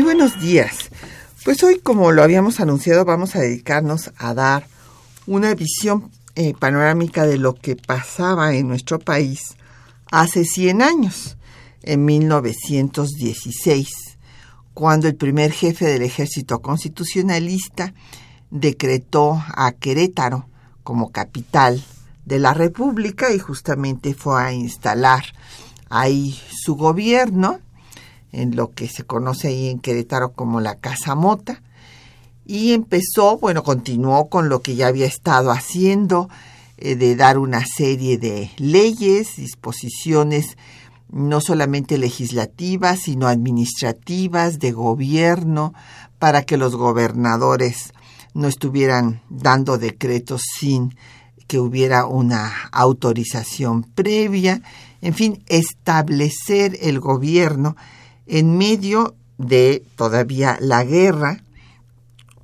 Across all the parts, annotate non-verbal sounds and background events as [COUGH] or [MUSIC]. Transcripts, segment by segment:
Muy buenos días. Pues hoy, como lo habíamos anunciado, vamos a dedicarnos a dar una visión eh, panorámica de lo que pasaba en nuestro país hace 100 años, en 1916, cuando el primer jefe del ejército constitucionalista decretó a Querétaro como capital de la República y justamente fue a instalar ahí su gobierno en lo que se conoce ahí en Querétaro como la Casa Mota, y empezó, bueno, continuó con lo que ya había estado haciendo, eh, de dar una serie de leyes, disposiciones no solamente legislativas, sino administrativas, de gobierno, para que los gobernadores no estuvieran dando decretos sin que hubiera una autorización previa, en fin, establecer el gobierno en medio de todavía la guerra,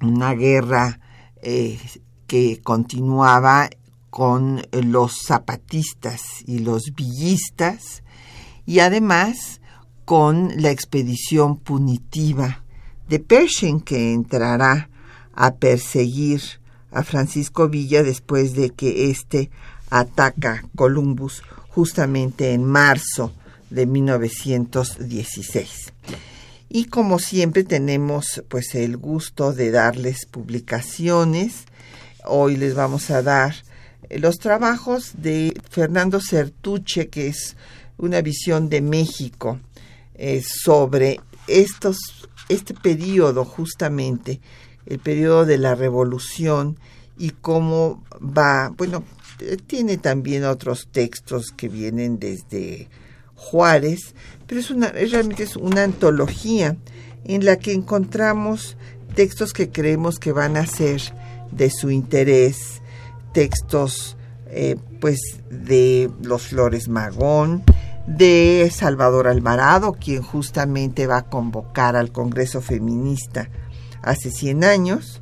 una guerra eh, que continuaba con los zapatistas y los villistas y además con la expedición punitiva de Pershing que entrará a perseguir a Francisco Villa después de que éste ataca Columbus justamente en marzo de 1916. Y como siempre tenemos pues el gusto de darles publicaciones. Hoy les vamos a dar eh, los trabajos de Fernando Certuche, que es una visión de México eh, sobre estos, este periodo justamente, el periodo de la revolución y cómo va, bueno, eh, tiene también otros textos que vienen desde Juárez, pero es una, realmente es una antología en la que encontramos textos que creemos que van a ser de su interés, textos eh, pues de los Flores Magón, de Salvador Alvarado, quien justamente va a convocar al Congreso Feminista hace 100 años,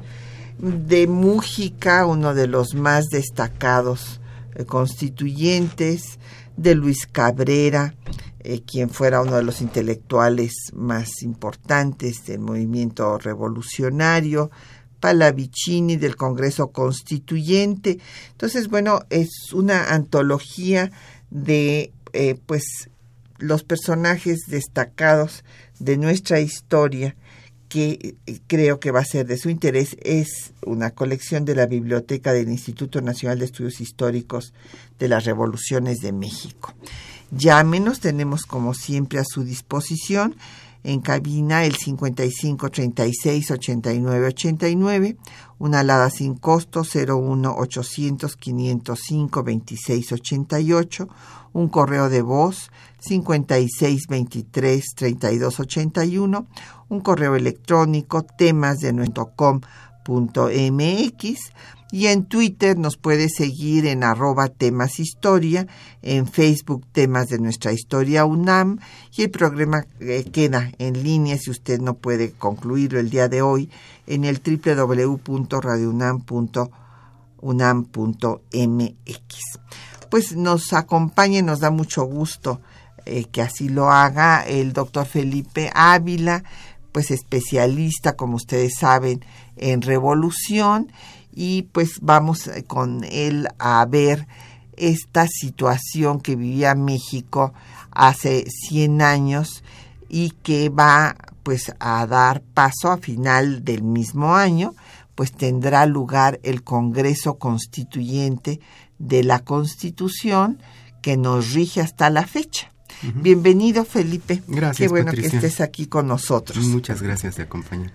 de Mújica, uno de los más destacados eh, constituyentes, de Luis Cabrera, eh, quien fuera uno de los intelectuales más importantes del movimiento revolucionario, Palavicini del Congreso Constituyente. Entonces, bueno, es una antología de eh, pues los personajes destacados de nuestra historia que eh, creo que va a ser de su interés es una colección de la Biblioteca del Instituto Nacional de Estudios Históricos de las Revoluciones de México. Llámenos, tenemos como siempre a su disposición en cabina el 55 36 89 89, una alada sin costo 01 800 505 26 88, un correo de voz 56 23 32 81, un correo electrónico temas de nuestro com.mx y en Twitter nos puede seguir en arroba temas historia, en Facebook temas de nuestra historia UNAM y el programa eh, queda en línea si usted no puede concluirlo el día de hoy en el www.radiounam.unam.mx. Pues nos acompaña y nos da mucho gusto eh, que así lo haga el doctor Felipe Ávila, pues especialista, como ustedes saben, en revolución y pues vamos eh, con él a ver esta situación que vivía México hace 100 años y que va pues a dar paso a final del mismo año, pues tendrá lugar el Congreso Constituyente de la Constitución que nos rige hasta la fecha. Bienvenido, Felipe. Gracias. Qué bueno que estés aquí con nosotros. Muchas gracias de acompañar.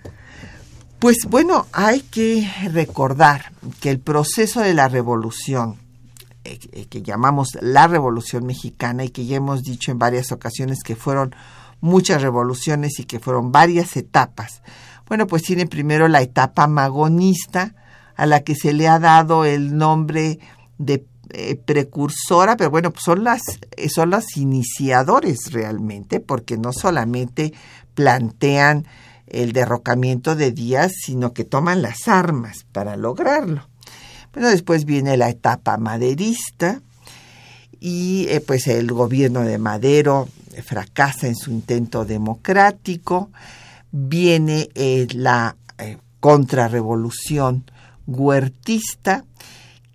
Pues bueno, hay que recordar que el proceso de la revolución, eh, eh, que llamamos la revolución mexicana y que ya hemos dicho en varias ocasiones que fueron muchas revoluciones y que fueron varias etapas, bueno, pues tiene primero la etapa magonista, a la que se le ha dado el nombre de eh, precursora, pero bueno, pues son las son los iniciadores realmente, porque no solamente plantean el derrocamiento de Díaz, sino que toman las armas para lograrlo. Bueno, después viene la etapa maderista y eh, pues el gobierno de Madero fracasa en su intento democrático. Viene eh, la eh, contrarrevolución huertista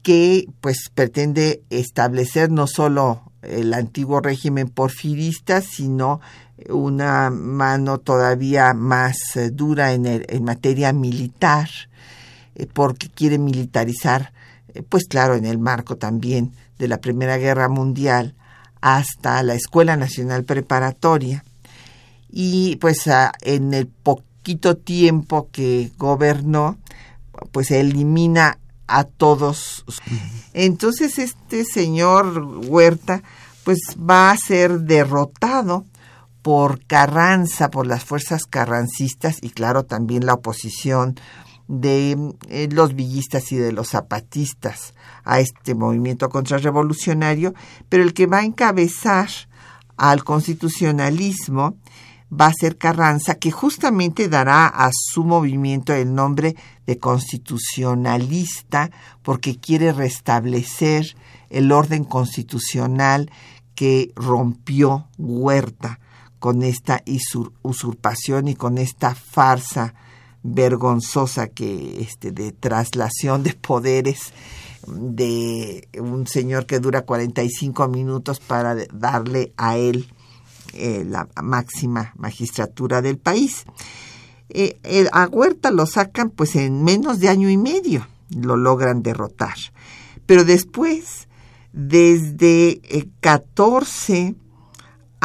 que pues pretende establecer no solo el antiguo régimen porfirista, sino una mano todavía más eh, dura en, en, materia militar, eh, porque quiere militarizar, eh, pues claro, en el marco también de la Primera Guerra Mundial, hasta la Escuela Nacional Preparatoria. Y pues en el poquito tiempo que gobernó, pues elimina a todos. Entonces este señor Huerta pues va a ser derrotado por Carranza, por las fuerzas carrancistas y claro también la oposición de eh, los villistas y de los zapatistas a este movimiento contrarrevolucionario, pero el que va a encabezar al constitucionalismo va a ser Carranza, que justamente dará a su movimiento el nombre de constitucionalista, porque quiere restablecer el orden constitucional que rompió Huerta con esta usurpación y con esta farsa vergonzosa que este de traslación de poderes de un señor que dura 45 minutos para darle a él eh, la máxima magistratura del país. Eh, a Huerta lo sacan pues en menos de año y medio, lo logran derrotar. Pero después, desde 14 eh,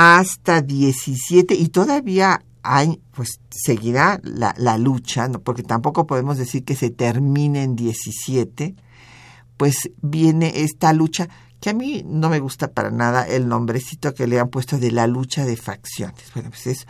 hasta 17 y todavía hay, pues seguirá la, la lucha, ¿no? porque tampoco podemos decir que se termine en 17, pues viene esta lucha que a mí no me gusta para nada el nombrecito que le han puesto de la lucha de facciones. Bueno, pues es,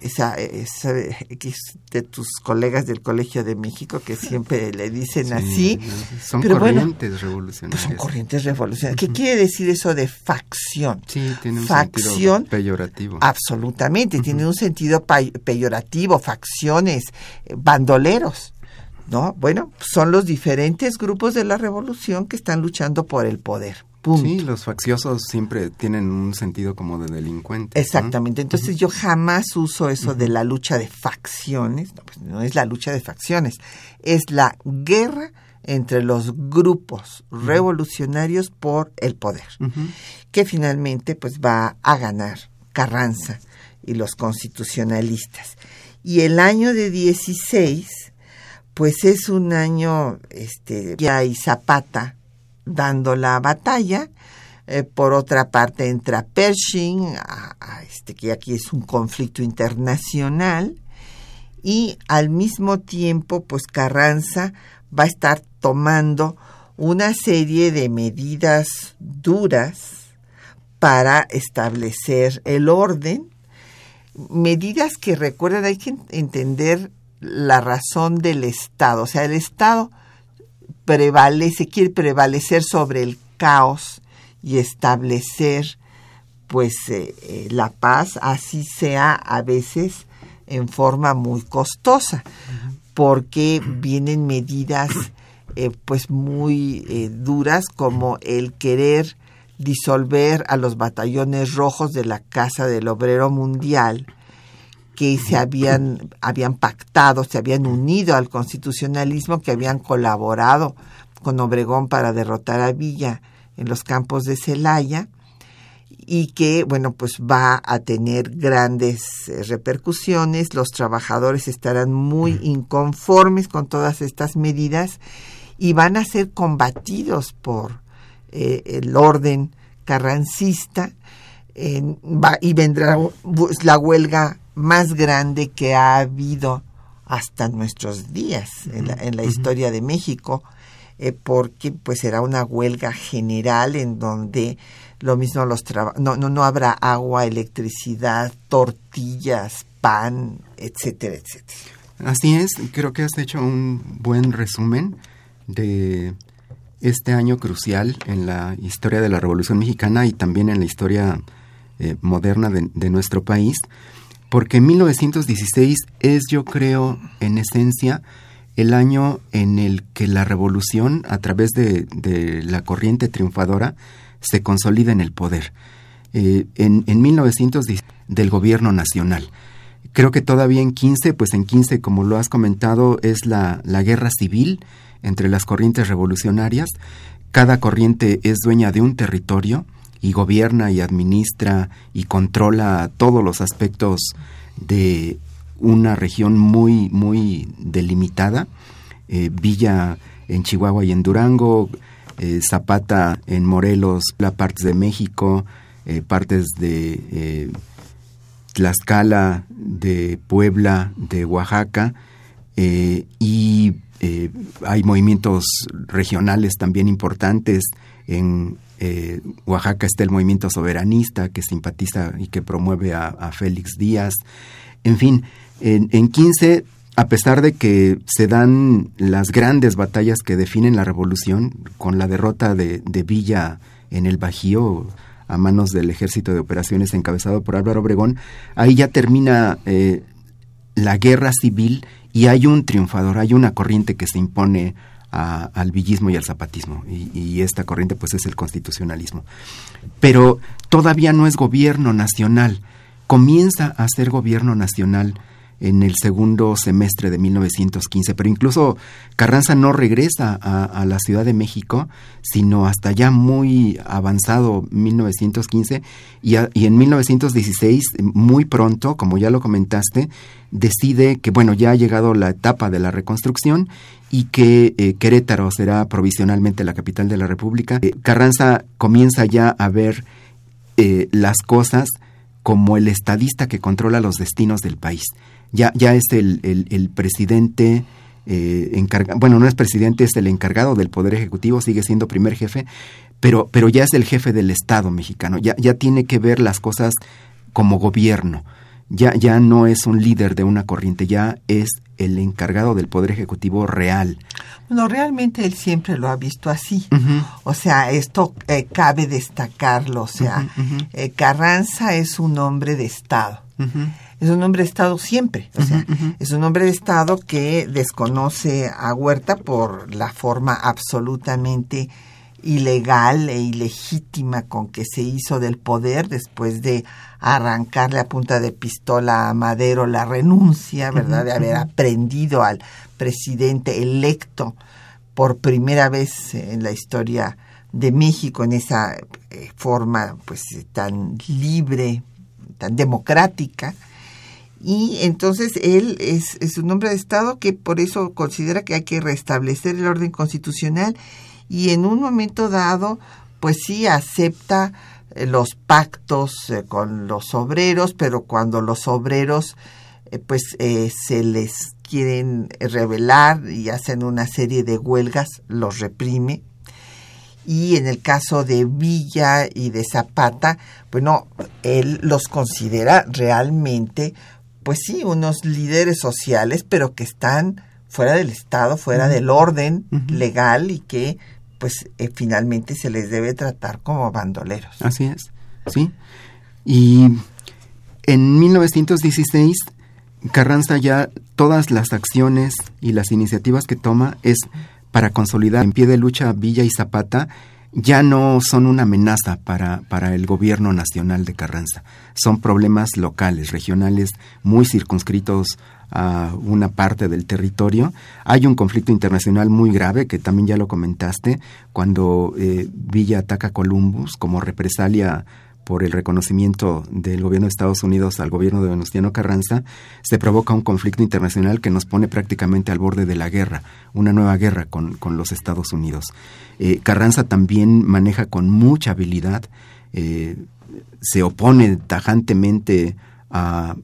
esa, esa, de tus colegas del Colegio de México que siempre le dicen así. Son corrientes revolucionarias. Pues son corrientes revolucionarias. ¿Qué quiere decir eso de facción? Sí, tiene un facción, sentido peyorativo. Absolutamente, tiene un sentido peyorativo, facciones, eh, bandoleros. ¿No? Bueno, son los diferentes grupos de la revolución que están luchando por el poder. Sí, los facciosos siempre tienen un sentido como de delincuente. Exactamente. Entonces yo jamás uso eso de la lucha de facciones. No, pues no es la lucha de facciones. Es la guerra entre los grupos revolucionarios por el poder. Que finalmente pues va a ganar Carranza y los constitucionalistas. Y el año de 16 pues es un año este ya y Zapata dando la batalla. Eh, por otra parte entra Pershing, este, que aquí es un conflicto internacional, y al mismo tiempo, pues Carranza va a estar tomando una serie de medidas duras para establecer el orden, medidas que recuerden, hay que entender la razón del Estado, o sea, el Estado prevalece, quiere prevalecer sobre el caos y establecer pues eh, eh, la paz, así sea a veces en forma muy costosa, porque vienen medidas eh, pues muy duras como el querer disolver a los batallones rojos de la Casa del Obrero Mundial, que se habían, habían pactado, se habían unido al constitucionalismo, que habían colaborado con Obregón para derrotar a Villa en los campos de Celaya y que, bueno, pues va a tener grandes eh, repercusiones. Los trabajadores estarán muy inconformes con todas estas medidas y van a ser combatidos por eh, el orden carrancista y vendrá la huelga más grande que ha habido hasta nuestros días en la, en la historia de México, eh, porque pues será una huelga general en donde lo mismo los no, no, no habrá agua, electricidad, tortillas, pan, etcétera, etcétera. Así es, creo que has hecho un buen resumen de este año crucial en la historia de la Revolución Mexicana y también en la historia eh, moderna de, nuestro país, porque 1916 es, yo creo, en esencia, el año en el que la revolución, a través de, la corriente triunfadora, se consolida en el poder. Eh, en, en 1916, del gobierno nacional. Creo que todavía en 15, pues en 15, como lo has comentado, es la guerra civil entre las corrientes revolucionarias. Cada corriente es dueña de un territorio y gobierna y administra y controla todos los aspectos de una región muy, muy delimitada. Eh, Villa en Chihuahua y en Durango, eh, Zapata en Morelos, la partes de México, eh, partes de eh, Tlaxcala, de Puebla, de Oaxaca, eh, y eh, hay movimientos regionales también importantes. En eh, Oaxaca está el movimiento soberanista que simpatiza y que promueve a, Félix Díaz. En fin, en, en 15 a pesar de que se dan las grandes batallas que definen la revolución, con la derrota de, de, Villa en el Bajío a manos del ejército de operaciones encabezado por Álvaro Obregón, ahí ya termina eh, la guerra civil y hay un triunfador, hay una corriente que se impone a, al villismo y al zapatismo, y, y esta corriente pues es el constitucionalismo. Pero todavía no es gobierno nacional, comienza a ser gobierno nacional en el segundo semestre de 1915, pero incluso Carranza no regresa a, la Ciudad de México, sino hasta ya muy avanzado 1915 y, a, y en 1916, muy pronto, como ya lo comentaste, decide que, bueno, ya ha llegado la etapa de la reconstrucción y que eh, Querétaro será provisionalmente la capital de la República. Eh, Carranza comienza ya a ver eh, las cosas como el estadista que controla los destinos del país ya, ya es el, el, el presidente eh, encargado, bueno, no es presidente, es el encargado del Poder Ejecutivo, sigue siendo primer jefe, pero, pero ya es el jefe del Estado mexicano, ya, ya tiene que ver las cosas como gobierno, ya, ya no es un líder de una corriente, ya es el encargado del Poder Ejecutivo real. Bueno, realmente él siempre lo ha visto así. Uh -huh. O sea, esto eh, cabe destacarlo. O sea, uh -huh. eh, Carranza es un hombre de Estado. Es un hombre de Estado siempre. O sea, uh -huh. es un hombre de Estado que desconoce a Huerta por la forma absolutamente ilegal e ilegítima con que se hizo del poder después de arrancarle a punta de pistola a Madero la renuncia, ¿verdad? De haber aprendido al presidente electo por primera vez en la historia de México en esa eh, forma pues tan libre, tan democrática y entonces él es, es, un hombre de Estado que por eso considera que hay que restablecer el orden constitucional y en un momento dado, pues sí acepta eh, los pactos eh, con los obreros, pero cuando los obreros eh, pues eh, se les quieren rebelar y hacen una serie de huelgas, los reprime. Y en el caso de Villa y de Zapata, bueno, él los considera realmente pues sí, unos líderes sociales, pero que están fuera del Estado, fuera uh -huh. del orden uh -huh. legal y que pues eh, finalmente se les debe tratar como bandoleros. Así es, sí. Y en 1916, Carranza ya todas las acciones y las iniciativas que toma es para consolidar en pie de lucha Villa y Zapata ya no son una amenaza para, para el gobierno nacional de Carranza. Son problemas locales, regionales, muy circunscritos a una parte del territorio. Hay un conflicto internacional muy grave, que también ya lo comentaste, cuando eh, Villa ataca a Columbus como represalia por el reconocimiento del gobierno de Estados Unidos al gobierno de Venustiano Carranza, se provoca un conflicto internacional que nos pone prácticamente al borde de la guerra, una nueva guerra con, con los Estados Unidos. Eh, Carranza también maneja con mucha habilidad, eh, se opone tajantemente a,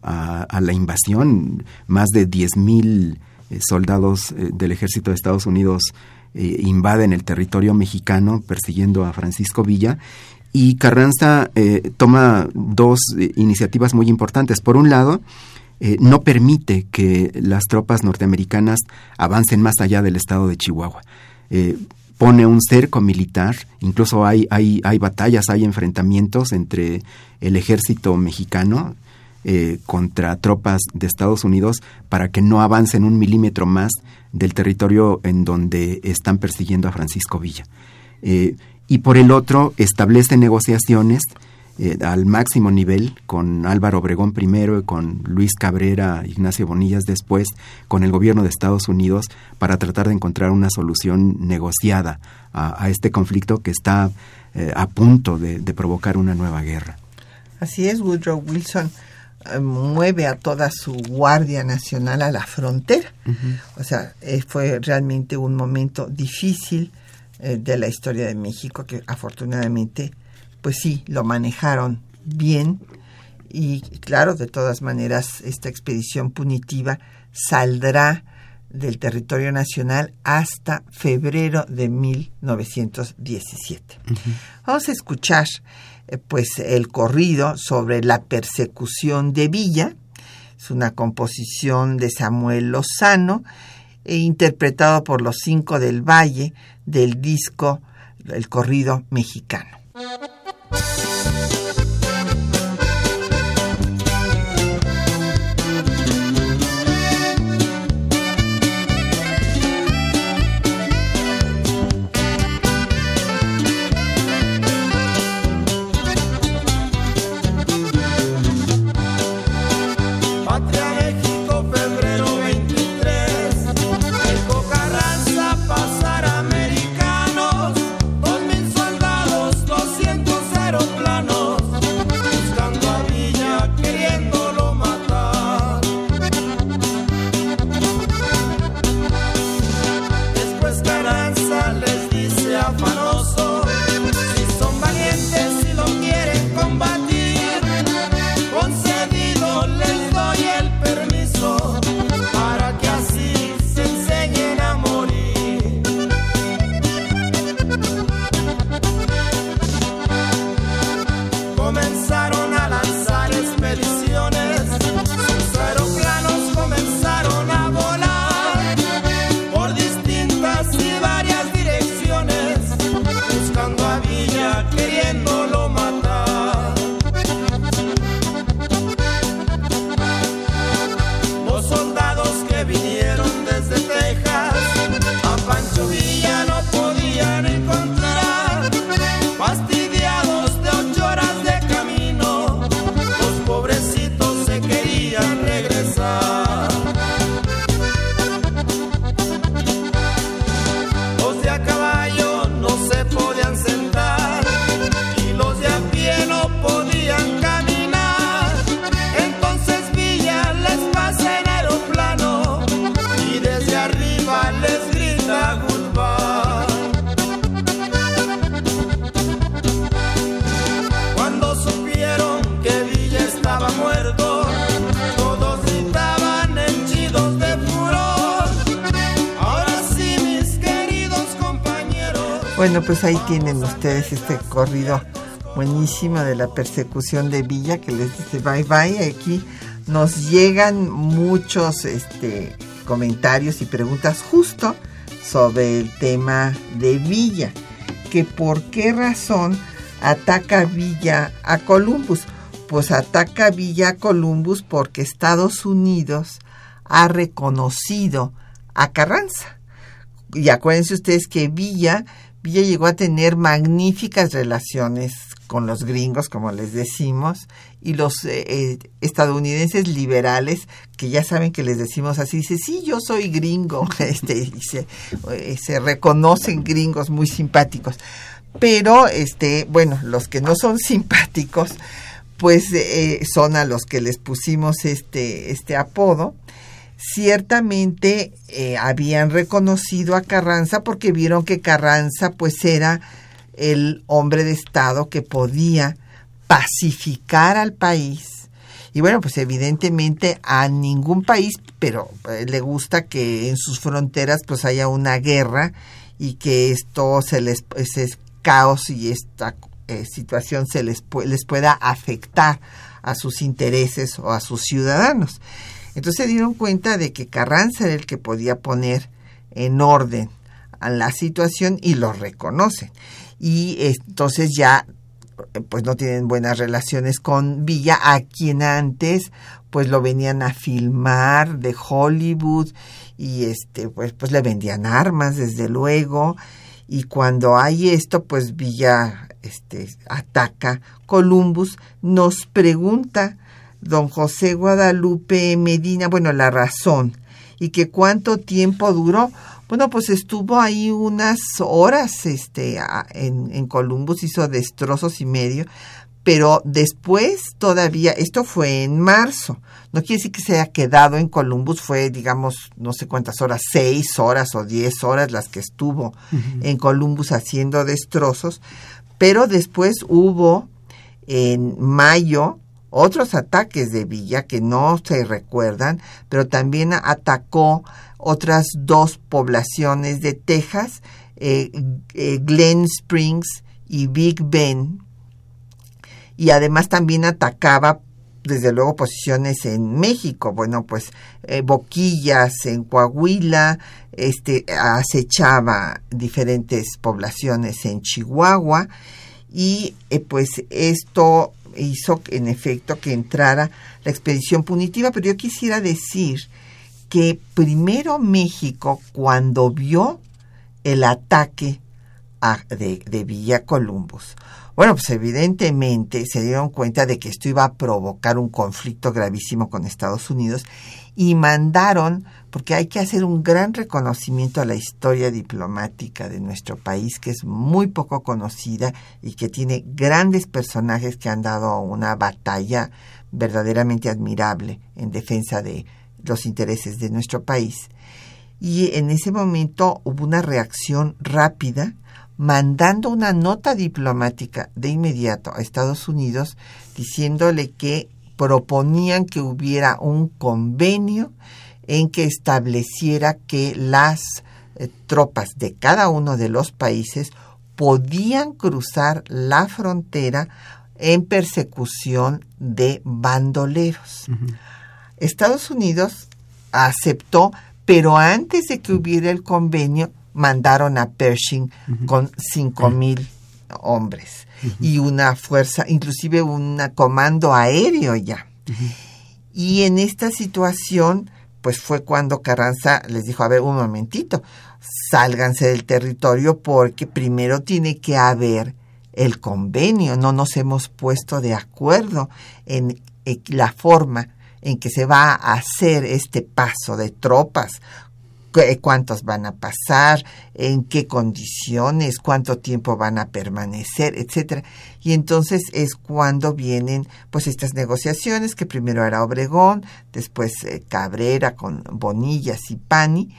la invasión. Más de 10.000 eh, soldados eh, del ejército de Estados Unidos invaden el territorio mexicano persiguiendo a Francisco Villa. Y Carranza toma dos iniciativas muy importantes. Por un lado, no permite que las tropas norteamericanas avancen más allá del estado de Chihuahua pone un cerco militar, incluso hay, hay, hay batallas, hay enfrentamientos entre el ejército mexicano eh, contra tropas de Estados Unidos para que no avancen un milímetro más del territorio en donde están persiguiendo a Francisco Villa. Y por el otro, establece negociaciones eh, al máximo nivel con Álvaro Obregón primero y con Luis Cabrera, Ignacio Bonillas después, con el gobierno de Estados Unidos para tratar de encontrar una solución negociada a, este conflicto que está eh, a punto de, provocar una nueva guerra. Así es, Woodrow Wilson eh, mueve a toda su Guardia Nacional a la frontera. O sea, fue realmente un momento difícil de la historia de México que afortunadamente pues sí, lo manejaron bien y claro, de todas maneras, esta expedición punitiva saldrá del territorio nacional hasta febrero de 1917. Vamos a escuchar eh, pues el corrido sobre la persecución de Villa. Es una composición de Samuel Lozano interpretado por los cinco del Valle del disco El corrido mexicano. Pues ahí tienen ustedes este corrido buenísimo de la persecución de Villa que les dice bye bye. Aquí nos llegan muchos este, comentarios y preguntas justo sobre el tema de Villa, que por qué razón ataca Villa a Columbus. Pues ataca Villa a Columbus porque Estados Unidos ha reconocido a Carranza. Y acuérdense ustedes que Villa Villa llegó a tener magníficas relaciones con los gringos, como les decimos, y los eh, eh, estadounidenses liberales, que ya saben que les decimos así, dice, sí, yo soy gringo, [LAUGHS] este, y se, eh, se reconocen gringos muy simpáticos. Pero, este, bueno, los que no son simpáticos, pues son a los que les pusimos este, este apodo ciertamente eh, habían reconocido a Carranza porque vieron que Carranza pues era el hombre de Estado que podía pacificar al país Y bueno, pues evidentemente a ningún país, pero eh, le gusta que en sus fronteras pues haya una guerra y que esto se les ese caos y esta eh, situación se les les pueda afectar a sus intereses o a sus ciudadanos. Entonces se dieron cuenta de que Carranza era el que podía poner en orden a la situación y lo reconocen. Y entonces ya pues no tienen buenas relaciones con Villa, a quien antes pues lo venían a filmar de Hollywood y este pues pues le vendían armas desde luego y cuando hay esto pues Villa este ataca Columbus nos pregunta don José Guadalupe Medina bueno la razón y que cuánto tiempo duró. Bueno, pues estuvo ahí unas horas este, en, en Columbus, hizo destrozos y medio, pero después todavía, esto fue en marzo, no quiere decir que se haya quedado en Columbus, fue, digamos, no sé cuántas horas, seis horas o diez horas las que estuvo en Columbus haciendo destrozos, pero después hubo en mayo otros ataques de Villa que no se recuerdan, pero también atacó otras dos poblaciones de Texas, eh, eh, Glen Springs y Big Bend, y además también atacaba desde luego posiciones en México, bueno, pues eh, Boquillas en Coahuila, este acechaba diferentes poblaciones en Chihuahua. Y pues esto hizo en efecto que entrara la expedición punitiva, pero yo quisiera decir que primero México, cuando vio el ataque de, de Villa Columbus, bueno, pues evidentemente se dieron cuenta de que esto iba a provocar un conflicto gravísimo con Estados Unidos y mandaron, porque hay que hacer un gran reconocimiento a la historia diplomática de nuestro país, que es muy poco conocida y que tiene grandes personajes que han dado una batalla verdaderamente admirable en defensa de los intereses de nuestro país. Y en ese momento hubo una reacción rápida, mandando una nota diplomática de inmediato a Estados Unidos diciéndole que proponían que hubiera un convenio en que estableciera que las eh, tropas de cada uno de los países podían cruzar la frontera en persecución de bandoleros. Estados Unidos aceptó, pero antes de que hubiera el convenio, mandaron a Pershing con cinco mil hombres y una fuerza, inclusive un comando aéreo ya. Y en esta situación, pues fue cuando Carranza les dijo, a ver, un momentito, sálganse del territorio porque primero tiene que haber el convenio, no nos hemos puesto de acuerdo en la forma en que se va a hacer este paso de tropas, cuántos van a pasar, en qué condiciones, cuánto tiempo van a permanecer, etcétera. Y entonces es cuando vienen pues estas negociaciones que primero era Obregón, después eh, Cabrera con Bonillas y Pani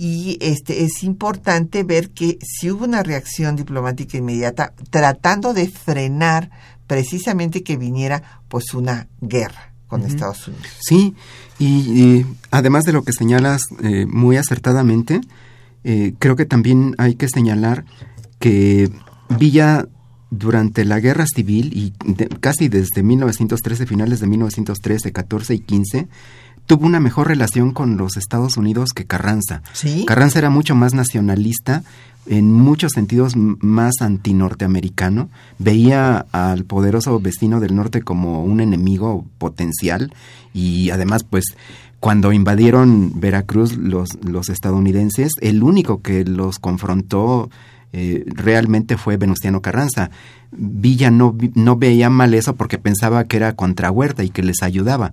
y este es importante ver que si hubo una reacción diplomática inmediata tratando de frenar precisamente que viniera pues una guerra con Estados Unidos. Sí, y, además de lo que señalas eh, muy acertadamente, eh, creo que también hay que señalar que Villa durante la guerra civil y casi desde 1913, finales de 1913, 14 y 15, tuvo una mejor relación con los Estados Unidos que Carranza. ¿Sí? Carranza era mucho más nacionalista, en muchos sentidos más antinorteamericano, veía al poderoso vecino del norte como un enemigo potencial y además pues cuando invadieron Veracruz los, los estadounidenses, el único que los confrontó eh, realmente fue Venustiano Carranza. Villa no, no veía mal eso porque pensaba que era contra Huerta y que les ayudaba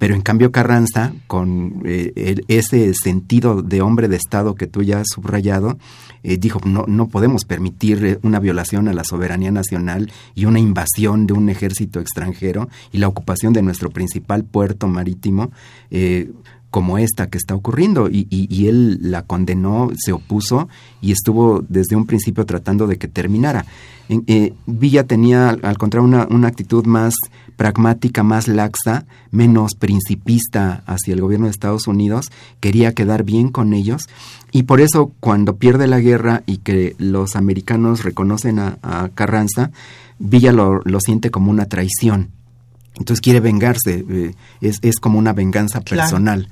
pero en cambio Carranza, con eh, ese sentido de hombre de Estado que tú ya has subrayado, eh, dijo, no, no podemos permitir eh, una violación a la soberanía nacional y una invasión de un ejército extranjero y la ocupación de nuestro principal puerto marítimo como esta que está ocurriendo y, y, él la condenó, se opuso y estuvo desde un principio tratando de que terminara. Eh, Villa tenía, al contrario, una, actitud más pragmática, más laxa, menos principista hacia el gobierno de Estados Unidos, quería quedar bien con ellos y por eso cuando pierde la guerra y que los americanos reconocen a, Carranza, Villa lo, lo siente como una traición entonces quiere vengarse, eh, es, es, como una venganza personal,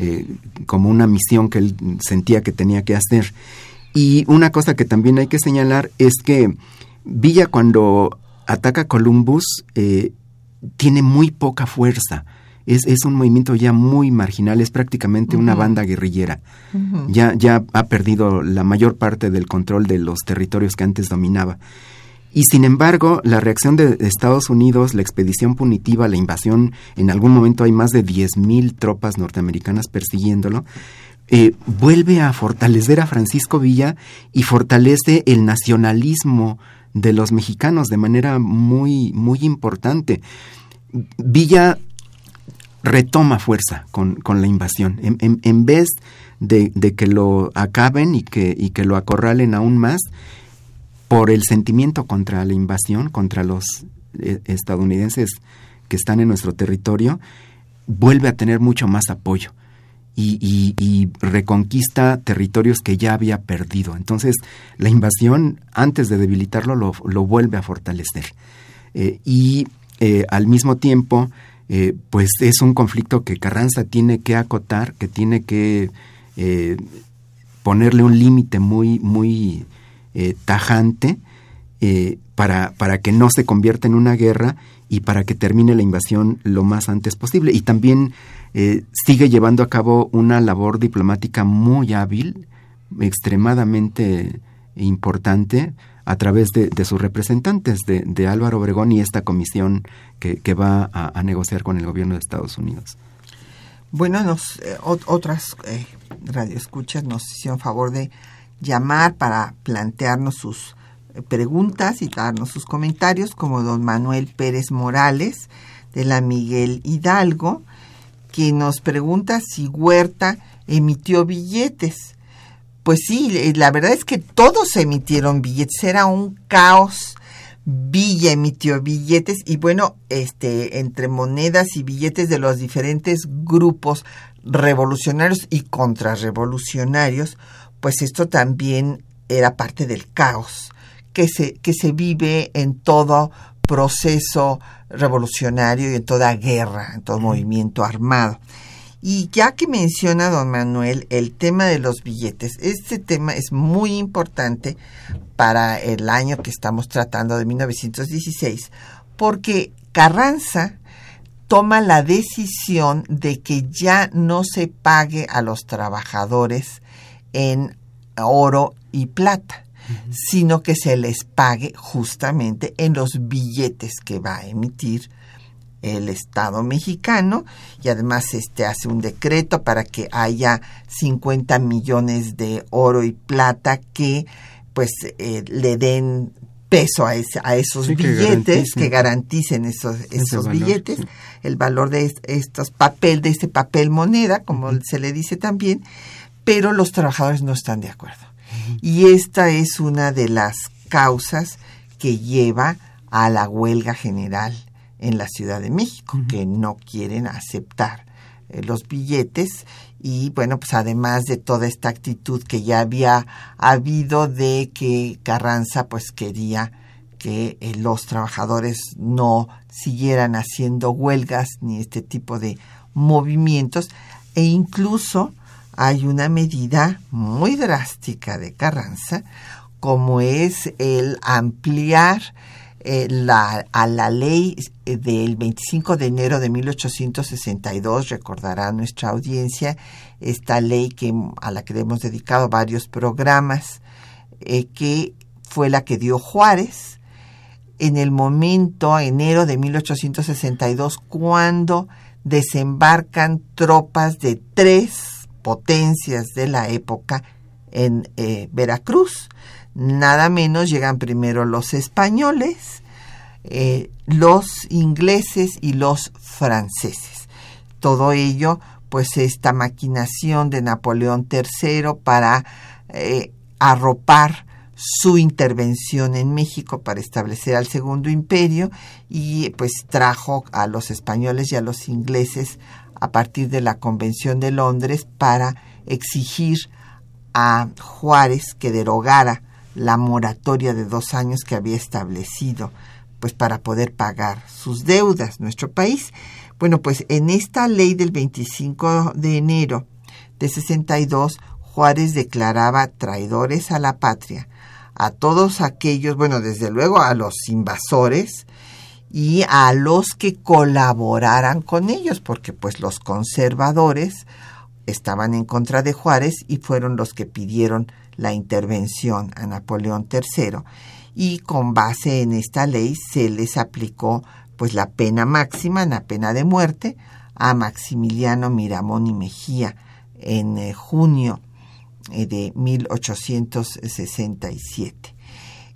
eh, como una misión que él sentía que tenía que hacer. Y una cosa que también hay que señalar es que Villa cuando ataca a Columbus eh, tiene muy poca fuerza. Es, es, un movimiento ya muy marginal, es prácticamente una banda guerrillera. ya, ya ha perdido la mayor parte del control de los territorios que antes dominaba. Y sin embargo, la reacción de Estados Unidos, la expedición punitiva, la invasión, en algún momento hay más de 10.000 tropas norteamericanas persiguiéndolo, eh, vuelve a fortalecer a Francisco Villa y fortalece el nacionalismo de los mexicanos de manera muy, muy importante. Villa retoma fuerza con, con la invasión. En, en, vez de, de, que lo acaben y que, y que lo acorralen aún más, por el sentimiento contra la invasión, contra los eh, estadounidenses que están en nuestro territorio, vuelve a tener mucho más apoyo y, reconquista territorios que ya había perdido. Entonces, la invasión, antes de debilitarlo, lo, vuelve a fortalecer. Eh, y eh, al mismo tiempo, pues es un conflicto que Carranza tiene que acotar, que tiene que ponerle un límite muy, muy eh, tajante eh, para, para que no se convierta en una guerra y para que termine la invasión lo más antes posible. Y también eh, sigue llevando a cabo una labor diplomática muy hábil, extremadamente importante, a través de, sus representantes, de, Álvaro Obregón y esta comisión que, va a, negociar con el gobierno de Estados Unidos. Bueno, nos, otras radioescuchas nos hicieron favor de llamar para plantearnos sus eh, preguntas y darnos sus comentarios, como don Manuel Pérez Morales de la Miguel Hidalgo, que nos pregunta si Huerta emitió billetes. Pues sí, eh, la verdad es que todos emitieron billetes, era un caos. Villa emitió billetes y bueno, este entre monedas y billetes de los diferentes grupos revolucionarios y contrarrevolucionarios, pues esto también era parte del caos que se, que se vive en todo proceso revolucionario y en toda guerra, en todo movimiento armado. Y ya que menciona don Manuel el tema de los billetes, este tema es muy importante para el año que estamos tratando de 1916, porque Carranza toma la decisión de que ya no se pague a los trabajadores en oro y plata, sino que se les pague justamente en los billetes que va a emitir el Estado mexicano. Y además este hace un decreto para que haya 50 millones de oro y plata que pues eh, le den peso a, a esos billetes que garanticen, esos, esos billetes. el valor de estos papel de este papel moneda como se le dice también pero los trabajadores no están de acuerdo. Y esta es una de las causas que lleva a la huelga general en la Ciudad de México, que no quieren aceptar eh, los billetes. Y bueno, pues además de toda esta actitud que ya había habido de que Carranza pues quería que eh, los trabajadores no siguieran haciendo huelgas ni este tipo de movimientos e incluso hay una medida muy drástica de Carranza, como es el ampliar eh, la, a la ley del 25 de enero de 1862, recordará nuestra audiencia, esta ley que, a la que hemos dedicado varios programas, eh, que fue la que dio Juárez en el momento, enero de 1862, cuando desembarcan tropas de tres potencias de la época en eh, Veracruz. Nada menos llegan primero los españoles, eh, los ingleses y los franceses. Todo ello pues esta maquinación de Napoleón III para eh, arropar su intervención en México para establecer al Segundo Imperio y pues trajo a los españoles y a los ingleses a partir de la Convención de Londres para exigir a Juárez que derogara la moratoria de dos años que había establecido pues para poder pagar sus deudas nuestro país. Bueno, pues en esta ley del 25 de enero de 62 Juárez declaraba traidores a la patria a todos aquellos, bueno, desde luego a los invasores y a los que colaboraran con ellos, porque pues los conservadores estaban en contra de Juárez y fueron los que pidieron la intervención a Napoleón III y con base en esta ley se les aplicó pues la pena máxima, la pena de muerte a Maximiliano Miramón y Mejía en eh, junio eh, de 1867.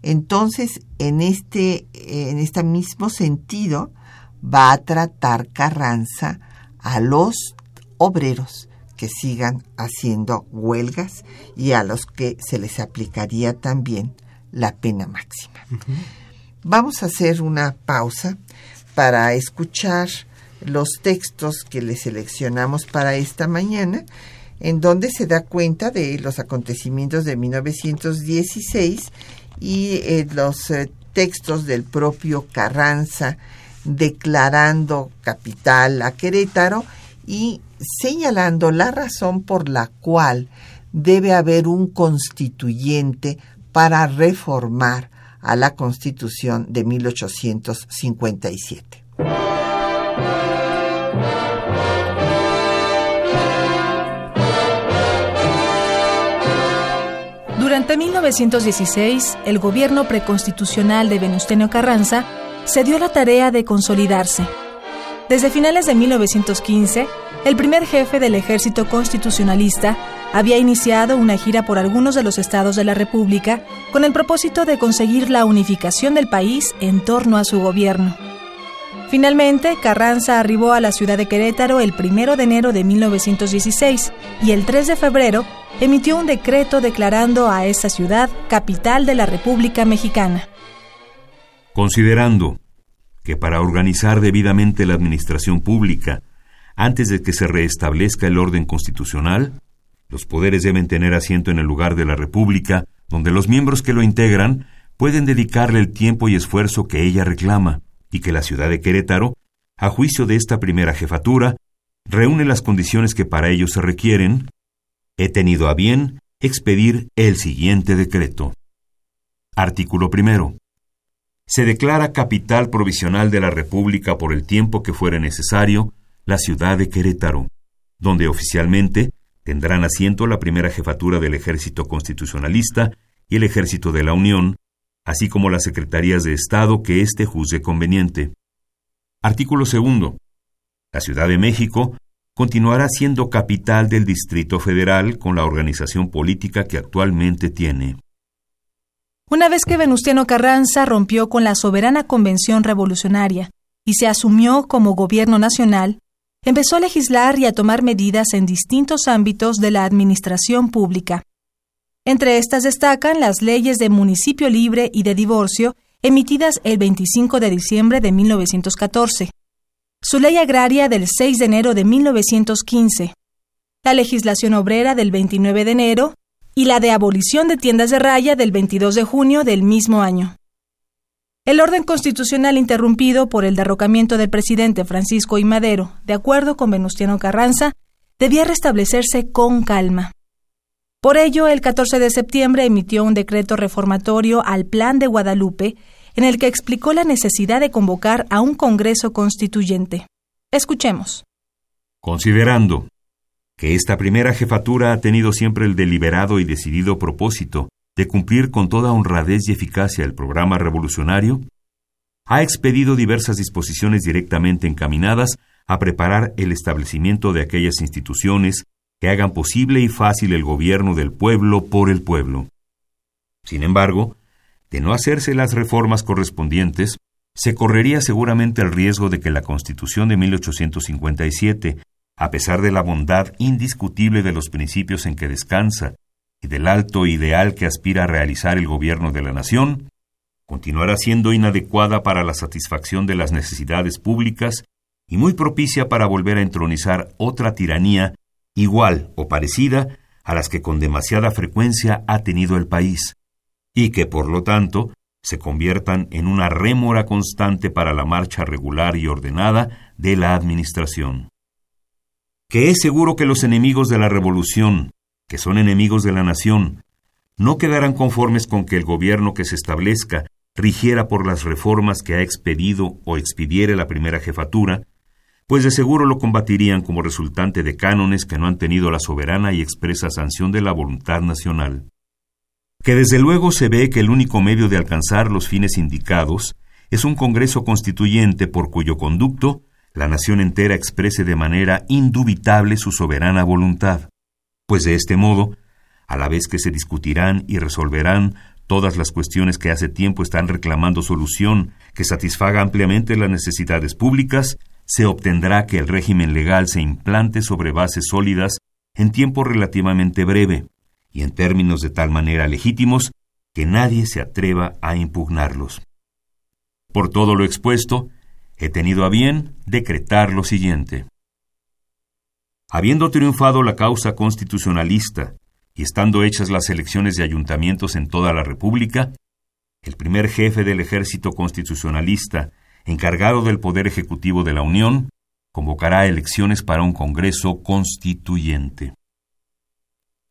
Entonces, en este, en este mismo sentido, va a tratar Carranza a los obreros que sigan haciendo huelgas y a los que se les aplicaría también la pena máxima. Vamos a hacer una pausa para escuchar los textos que le seleccionamos para esta mañana en donde se da cuenta de los acontecimientos de 1916 y eh, los eh, textos del propio Carranza declarando capital a Querétaro y señalando la razón por la cual debe haber un constituyente para reformar a la Constitución de 1857. Durante 1916, el gobierno preconstitucional de Venustiano Carranza se dio la tarea de consolidarse. Desde finales de 1915, el primer jefe del ejército constitucionalista había iniciado una gira por algunos de los estados de la República con el propósito de conseguir la unificación del país en torno a su gobierno. Finalmente, Carranza arribó a la ciudad de Querétaro el 1 de enero de 1916 y el 3 de febrero emitió un decreto declarando a esa ciudad capital de la República Mexicana. Considerando que para organizar debidamente la administración pública, antes de que se restablezca el orden constitucional, los poderes deben tener asiento en el lugar de la República, donde los miembros que lo integran pueden dedicarle el tiempo y esfuerzo que ella reclama, y que la ciudad de Querétaro, a juicio de esta primera jefatura, reúne las condiciones que para ello se requieren, he tenido a bien expedir el siguiente decreto. Artículo primero. Se declara capital provisional de la República por el tiempo que fuere necesario la ciudad de Querétaro, donde oficialmente tendrán asiento la primera jefatura del Ejército Constitucionalista y el Ejército de la Unión, así como las secretarías de Estado que éste juzgue conveniente. Artículo segundo. La Ciudad de México continuará siendo capital del Distrito Federal con la organización política que actualmente tiene. Una vez que Venustiano Carranza rompió con la soberana Convención Revolucionaria y se asumió como gobierno nacional, empezó a legislar y a tomar medidas en distintos ámbitos de la administración pública. Entre estas destacan las leyes de municipio libre y de divorcio emitidas el 25 de diciembre de 1914, su ley agraria del 6 de enero de 1915, la legislación obrera del 29 de enero y la de abolición de tiendas de raya del 22 de junio del mismo año. El orden constitucional interrumpido por el derrocamiento del presidente Francisco I. Madero, de acuerdo con Venustiano Carranza, debía restablecerse con calma. Por ello, el 14 de septiembre emitió un decreto reformatorio al Plan de Guadalupe, en el que explicó la necesidad de convocar a un Congreso Constituyente. Escuchemos. Considerando que esta primera jefatura ha tenido siempre el deliberado y decidido propósito de cumplir con toda honradez y eficacia el programa revolucionario, ha expedido diversas disposiciones directamente encaminadas a preparar el establecimiento de aquellas instituciones que hagan posible y fácil el gobierno del pueblo por el pueblo. Sin embargo, de no hacerse las reformas correspondientes, se correría seguramente el riesgo de que la Constitución de 1857, a pesar de la bondad indiscutible de los principios en que descansa y del alto ideal que aspira a realizar el gobierno de la nación, continuará siendo inadecuada para la satisfacción de las necesidades públicas y muy propicia para volver a entronizar otra tiranía igual o parecida a las que con demasiada frecuencia ha tenido el país, y que, por lo tanto, se conviertan en una rémora constante para la marcha regular y ordenada de la Administración. Que es seguro que los enemigos de la Revolución, que son enemigos de la nación, no quedarán conformes con que el gobierno que se establezca rigiera por las reformas que ha expedido o expidiere la primera jefatura, pues de seguro lo combatirían como resultante de cánones que no han tenido la soberana y expresa sanción de la voluntad nacional. Que desde luego se ve que el único medio de alcanzar los fines indicados es un Congreso Constituyente por cuyo conducto la nación entera exprese de manera indubitable su soberana voluntad, pues de este modo, a la vez que se discutirán y resolverán todas las cuestiones que hace tiempo están reclamando solución que satisfaga ampliamente las necesidades públicas, se obtendrá que el régimen legal se implante sobre bases sólidas en tiempo relativamente breve y en términos de tal manera legítimos que nadie se atreva a impugnarlos. Por todo lo expuesto, he tenido a bien decretar lo siguiente. Habiendo triunfado la causa constitucionalista y estando hechas las elecciones de ayuntamientos en toda la República, el primer jefe del ejército constitucionalista, encargado del Poder Ejecutivo de la Unión, convocará elecciones para un Congreso Constituyente.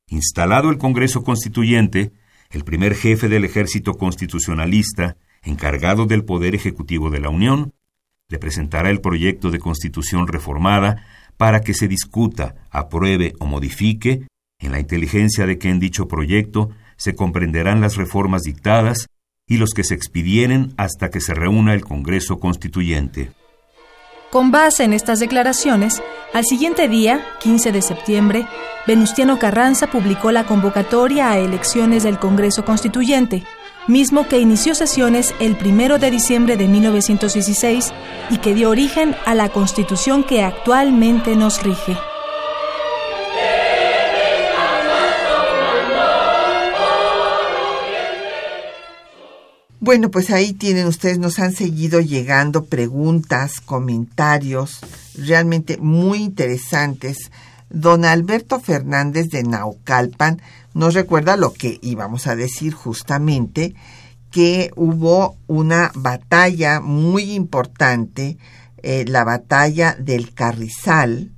Instalado el Congreso Constituyente, el primer jefe del ejército constitucionalista, encargado del Poder Ejecutivo de la Unión, le presentará el proyecto de constitución reformada para que se discuta, apruebe o modifique en la inteligencia de que en dicho proyecto se comprenderán las reformas dictadas y los que se expidieren hasta que se reúna el Congreso Constituyente. Con base en estas declaraciones, al siguiente día, 15 de septiembre, Venustiano Carranza publicó la convocatoria a elecciones del Congreso Constituyente, mismo que inició sesiones el 1 de diciembre de 1916 y que dio origen a la Constitución que actualmente nos rige. Bueno, pues ahí tienen ustedes, nos han seguido llegando preguntas, comentarios realmente muy interesantes. Don Alberto Fernández de Naucalpan nos recuerda lo que íbamos a decir justamente, que hubo una batalla muy importante, eh, la batalla del Carrizal,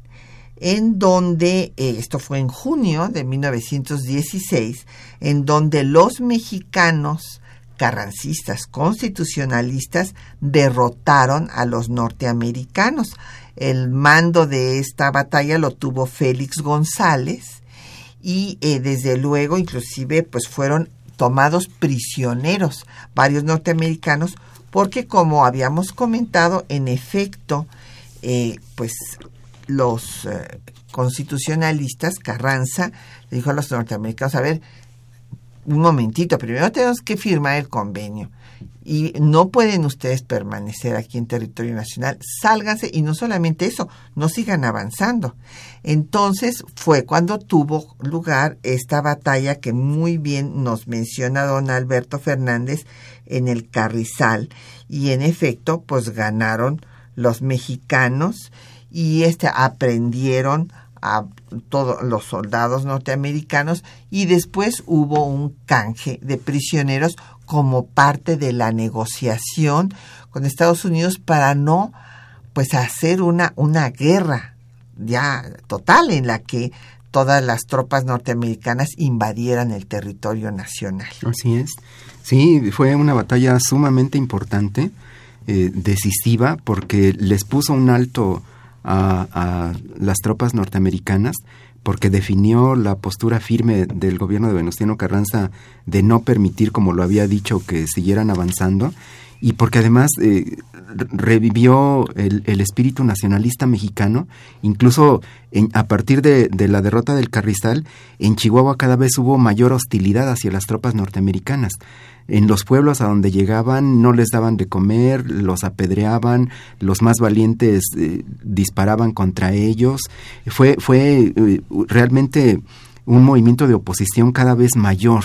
en donde, eh, esto fue en junio de 1916, en donde los mexicanos carrancistas constitucionalistas derrotaron a los norteamericanos. El mando de esta batalla lo tuvo Félix González y eh, desde luego inclusive pues fueron tomados prisioneros varios norteamericanos porque como habíamos comentado en efecto eh, pues los eh, constitucionalistas Carranza dijo a los norteamericanos a ver un momentito, primero tenemos que firmar el convenio y no pueden ustedes permanecer aquí en territorio nacional, sálganse y no solamente eso, no sigan avanzando. Entonces fue cuando tuvo lugar esta batalla que muy bien nos menciona don Alberto Fernández en el Carrizal y en efecto pues ganaron los mexicanos y este aprendieron a todos los soldados norteamericanos y después hubo un canje de prisioneros como parte de la negociación con Estados Unidos para no pues hacer una, una guerra ya total en la que todas las tropas norteamericanas invadieran el territorio nacional. Así es. Sí, fue una batalla sumamente importante, eh, decisiva, porque les puso un alto a, las tropas norteamericanas porque definió la postura firme del gobierno de Venustiano Carranza de no permitir, como lo había dicho, que siguieran avanzando y porque además eh, revivió el, el, espíritu nacionalista mexicano, incluso en, a partir de, de, la derrota del Carrizal, en Chihuahua cada vez hubo mayor hostilidad hacia las tropas norteamericanas. En los pueblos a donde llegaban no les daban de comer, los apedreaban, los más valientes eh, disparaban contra ellos. Fue, fue eh, realmente un movimiento de oposición cada vez mayor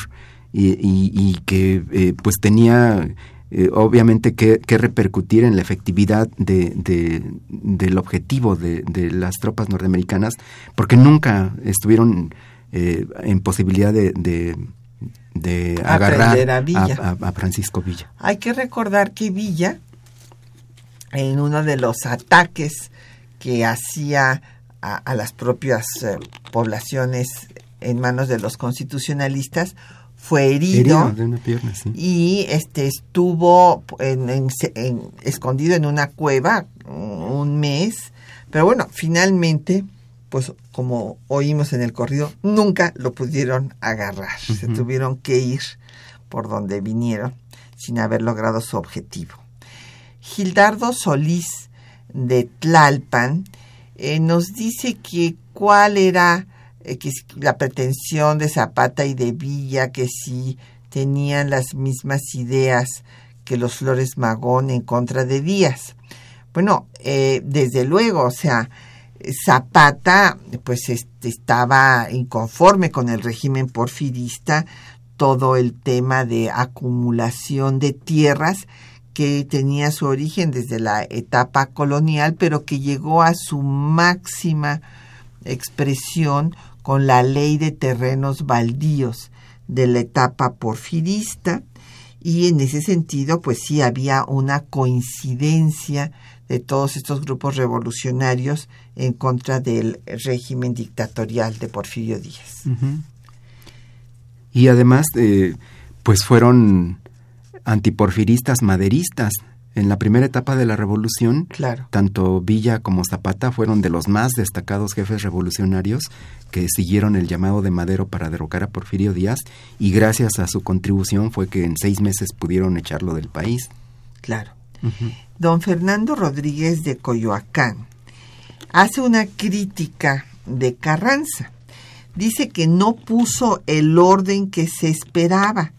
y, y, y que eh, pues tenía eh, obviamente que, que, repercutir en la efectividad de, de, del objetivo de, de, las tropas norteamericanas, porque nunca estuvieron en posibilidad de, de agarrar a, Villa. A, a, Francisco Villa. Hay que recordar que Villa, en uno de los ataques que hacía a, a las propias eh, poblaciones en manos de los constitucionalistas, fue herido, herido de una pierna, sí. y este estuvo en, en, en, escondido en una cueva un mes, pero bueno, finalmente, pues como oímos en el corrido, nunca lo pudieron agarrar, uh -huh. se tuvieron que ir por donde vinieron sin haber logrado su objetivo. Gildardo Solís de Tlalpan eh, nos dice que cuál era eh, que la pretensión de Zapata y de Villa, que sí tenían las mismas ideas que los Flores Magón en contra de Díaz. Bueno, eh, desde luego, o sea, Zapata pues este, estaba inconforme con el régimen porfirista, todo el tema de acumulación de tierras que tenía su origen desde la etapa colonial, pero que llegó a su máxima expresión con la ley de terrenos baldíos de la etapa porfirista. Y en ese sentido pues sí había una coincidencia de todos estos grupos revolucionarios en contra del régimen dictatorial de Porfirio Díaz. Uh -huh. Y además eh, pues fueron antiporfiristas maderistas en la primera etapa de la revolución, claro. tanto Villa como Zapata fueron de los más destacados jefes revolucionarios que siguieron el llamado de Madero para derrocar a Porfirio Díaz y gracias a su contribución fue que en seis meses pudieron echarlo del país. Claro. Uh -huh. Don Fernando Rodríguez de Coyoacán hace una crítica de Carranza. Dice que no puso el orden que se esperaba.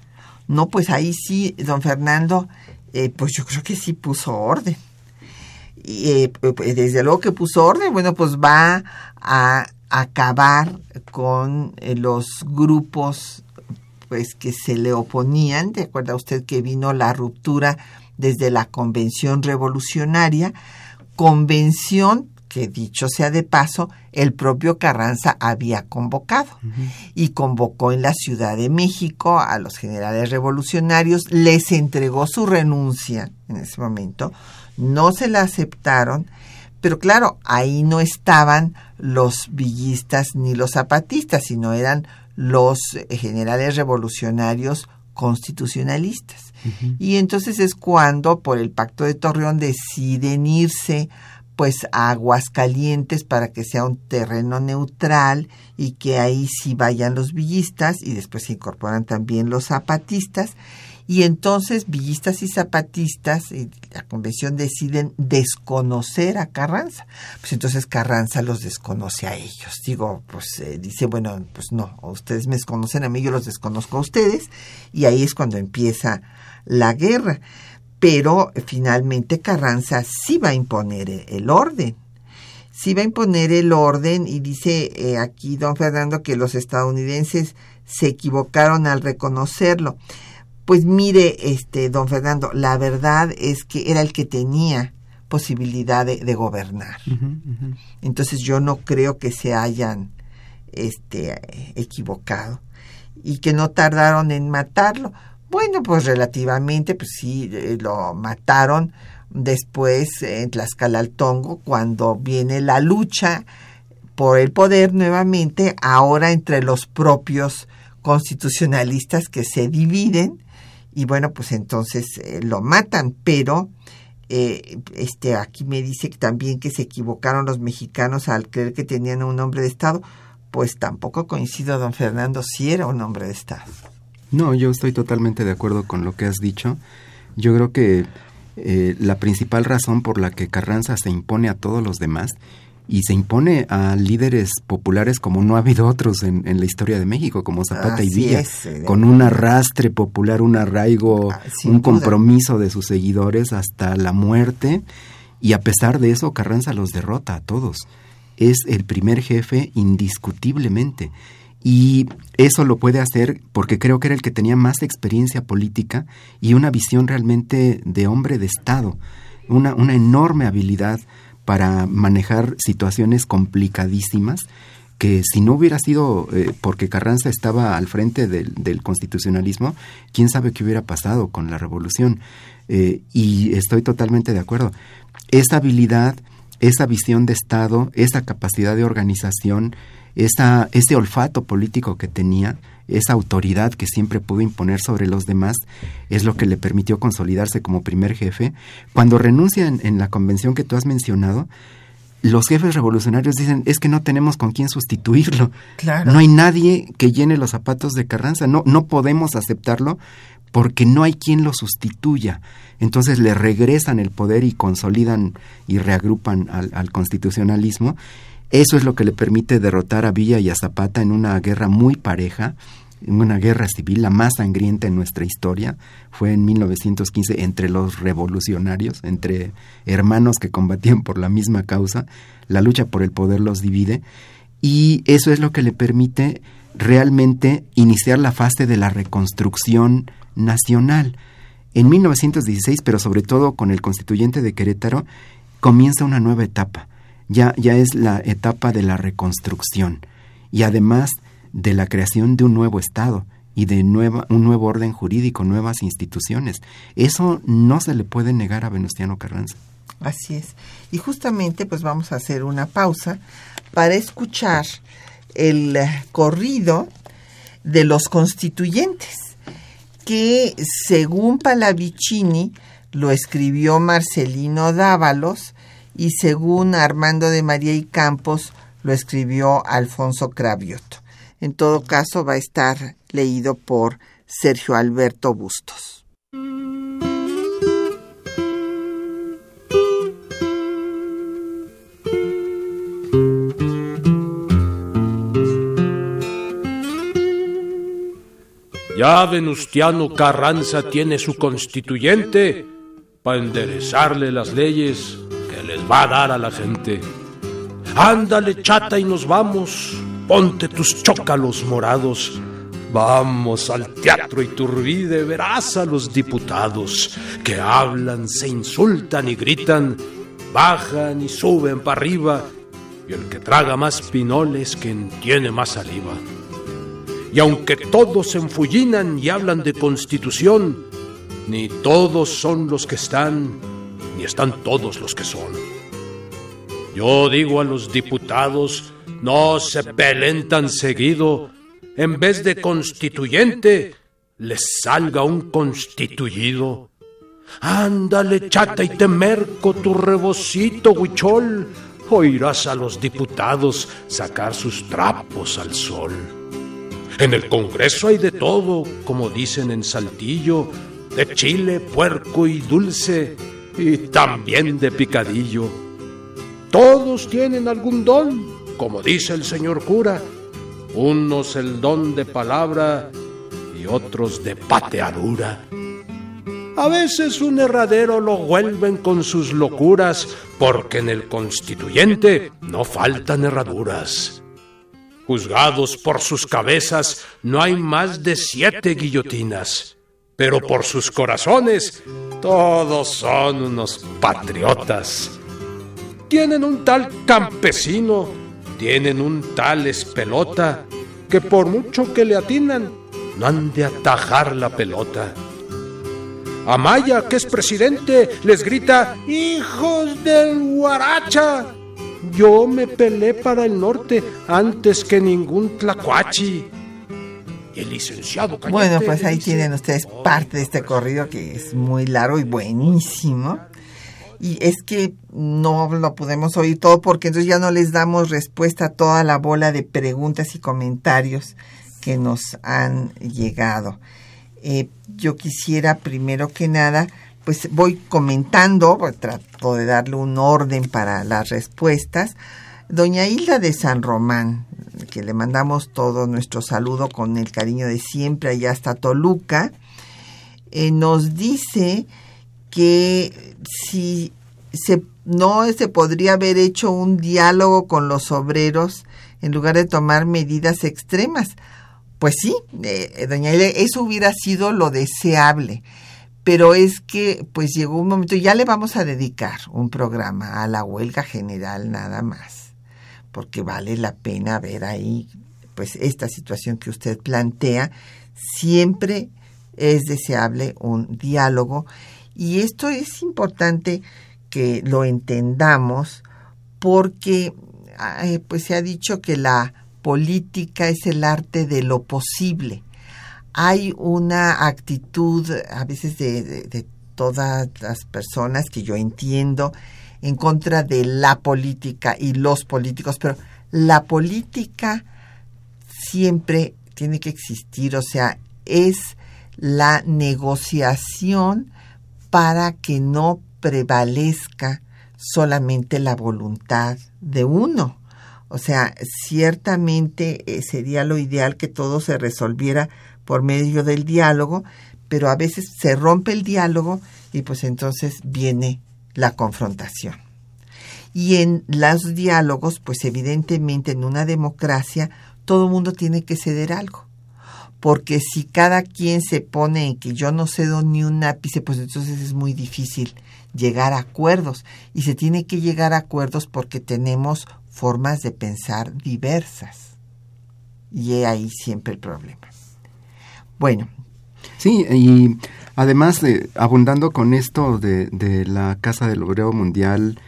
No, pues ahí sí, don Fernando, eh, pues yo creo que sí puso orden. Y eh, desde luego que puso orden, bueno, pues va a acabar con eh, los grupos pues que se le oponían. ¿De acuerdo a usted que vino la ruptura desde la Convención Revolucionaria? Convención que dicho sea de paso, el propio Carranza había convocado uh -huh. y convocó en la Ciudad de México a los generales revolucionarios, les entregó su renuncia en ese momento, no se la aceptaron, pero claro, ahí no estaban los villistas ni los zapatistas, sino eran los generales revolucionarios constitucionalistas. Uh -huh. Y entonces es cuando por el Pacto de Torreón deciden irse pues a Aguascalientes para que sea un terreno neutral y que ahí sí vayan los villistas y después se incorporan también los zapatistas. Y entonces villistas y zapatistas y la convención deciden desconocer a Carranza. Pues entonces Carranza los desconoce a ellos. Digo pues eh, dice bueno pues no ustedes me desconocen a mí yo los desconozco a ustedes y ahí es cuando empieza la guerra pero finalmente Carranza sí va a imponer el orden. Sí va a imponer el orden y dice eh, aquí don Fernando que los estadounidenses se equivocaron al reconocerlo. Pues mire, este don Fernando, la verdad es que era el que tenía posibilidad de, de gobernar. Uh -huh, uh -huh. Entonces yo no creo que se hayan este equivocado y que no tardaron en matarlo bueno, pues relativamente, pues sí, eh, lo mataron después en Tlaxcala al Tongo, cuando viene la lucha por el poder nuevamente, ahora entre los propios constitucionalistas que se dividen, y bueno, pues entonces eh, lo matan, pero eh, este aquí me dice también que se equivocaron los mexicanos al creer que tenían un hombre de Estado, pues tampoco coincido, don Fernando, si era un hombre de Estado. No, yo estoy totalmente de acuerdo con lo que has dicho, Yo creo que eh, la principal razón por la que Carranza se impone a todos los demás y se impone a líderes populares como no ha habido otros en, la historia de México, como Zapata y Villa, con un arrastre popular, un arraigo, ah, un compromiso de sus seguidores hasta la muerte, y a pesar de eso Carranza los derrota a todos. Es el primer jefe indiscutiblemente. Y eso lo puede hacer porque creo que era el que tenía más experiencia política y una visión realmente de hombre de Estado, una, una enorme habilidad para manejar situaciones complicadísimas que si no hubiera sido eh, porque Carranza estaba al frente del, constitucionalismo, quién sabe qué hubiera pasado con la revolución. Eh, y estoy totalmente de acuerdo. Esa habilidad, esa visión de Estado, esa capacidad de organización, esa, ese olfato político que tenía, esa autoridad que siempre pudo imponer sobre los demás, es lo que le permitió consolidarse como primer jefe. Cuando renuncia en, la convención que tú has mencionado, los jefes revolucionarios dicen, es que no tenemos con quién sustituirlo. No hay nadie que llene los zapatos de Carranza. No, no podemos aceptarlo porque no hay quien lo sustituya. Entonces le regresan el poder y consolidan y reagrupan al constitucionalismo eso es lo que le permite derrotar a Villa y a Zapata en una guerra muy pareja, en una guerra civil, la más sangrienta en nuestra historia. Fue en 1915 entre los revolucionarios, entre hermanos que combatían por la misma causa. La lucha por el poder los divide. Y eso es lo que le permite realmente iniciar la fase de la reconstrucción nacional. En 1916, pero sobre todo con el constituyente de Querétaro, comienza una nueva etapa ya, ya es la etapa de la reconstrucción y además de la creación de un nuevo Estado y de nueva, un nuevo orden jurídico, nuevas instituciones. Eso no se le puede negar a Venustiano Carranza. Así es. Y justamente pues vamos a hacer una pausa para escuchar el corrido de los constituyentes, que según Palavicini lo escribió Marcelino Dávalos y según Armando de María y Campos lo escribió Alfonso Cravioto. En todo caso va a estar leído por Sergio Alberto Bustos. Ya Venustiano Carranza tiene su constituyente para enderezarle las leyes va a dar a la gente. Ándale, chata, y nos vamos. Ponte tus chócalos morados. Vamos al teatro y turbide, verás a los diputados que hablan, se insultan y gritan, bajan y suben para arriba, y el que traga más pinoles quien tiene más saliva. Y aunque todos se enfullinan y hablan de constitución, ni todos son los que están, ni están todos los que son. Yo digo a los diputados, no se peleen tan seguido, en vez de constituyente, les salga un constituido. Ándale, chata y temerco tu rebocito, huichol, oirás a los diputados sacar sus trapos al sol. En el Congreso hay de todo, como dicen en Saltillo, de chile, puerco y dulce, y también de picadillo. Todos tienen algún don, como dice el señor cura, unos el don de palabra y otros de pateadura. A veces un herradero lo vuelven con sus locuras, porque en el constituyente no faltan herraduras. Juzgados por sus cabezas no hay más de siete guillotinas pero por sus corazones todos son unos patriotas. Tienen un tal campesino, tienen un tal espelota, que por mucho que le atinan, no han de atajar la pelota. Amaya, que es presidente, les grita, hijos del guaracha. Yo me pelé para el norte antes que ningún tlacuachi el licenciado Bueno, pues ahí tienen ustedes parte de este corrido que es muy largo y buenísimo. Y es que no lo podemos oír todo porque entonces ya no les damos respuesta a toda la bola de preguntas y comentarios que nos han llegado. Eh, yo quisiera primero que nada, pues voy comentando, pues, trato de darle un orden para las respuestas. Doña Hilda de San Román, que le mandamos todo nuestro saludo con el cariño de siempre allá hasta Toluca, eh, nos dice que si se, no se podría haber hecho un diálogo con los obreros en lugar de tomar medidas extremas. Pues sí, eh, doña Ile, eso hubiera sido lo deseable, pero es que pues llegó un momento, ya le vamos a dedicar un programa a la huelga general nada más, porque vale la pena ver ahí pues esta situación que usted plantea, siempre es deseable un diálogo y esto es importante que lo entendamos porque pues se ha dicho que la política es el arte de lo posible. Hay una actitud a veces de, todas las personas que yo entiendo en contra de la política y los políticos, pero la política siempre tiene que existir, o sea, es la negociación para que no prevalezca solamente la voluntad de uno. O sea, ciertamente eh, sería lo ideal que todo se resolviera por medio del diálogo, pero a veces se rompe el diálogo y pues entonces viene la confrontación. Y en los diálogos, pues evidentemente en una democracia todo el mundo tiene que ceder algo. Porque si cada quien se pone en que yo no cedo ni un ápice, pues entonces es muy difícil llegar a acuerdos y se tiene que llegar a acuerdos porque tenemos formas de pensar diversas. Y he ahí siempre el problema. Bueno. Sí, y además, de, abundando con esto de, de, la Casa del Obrero Mundial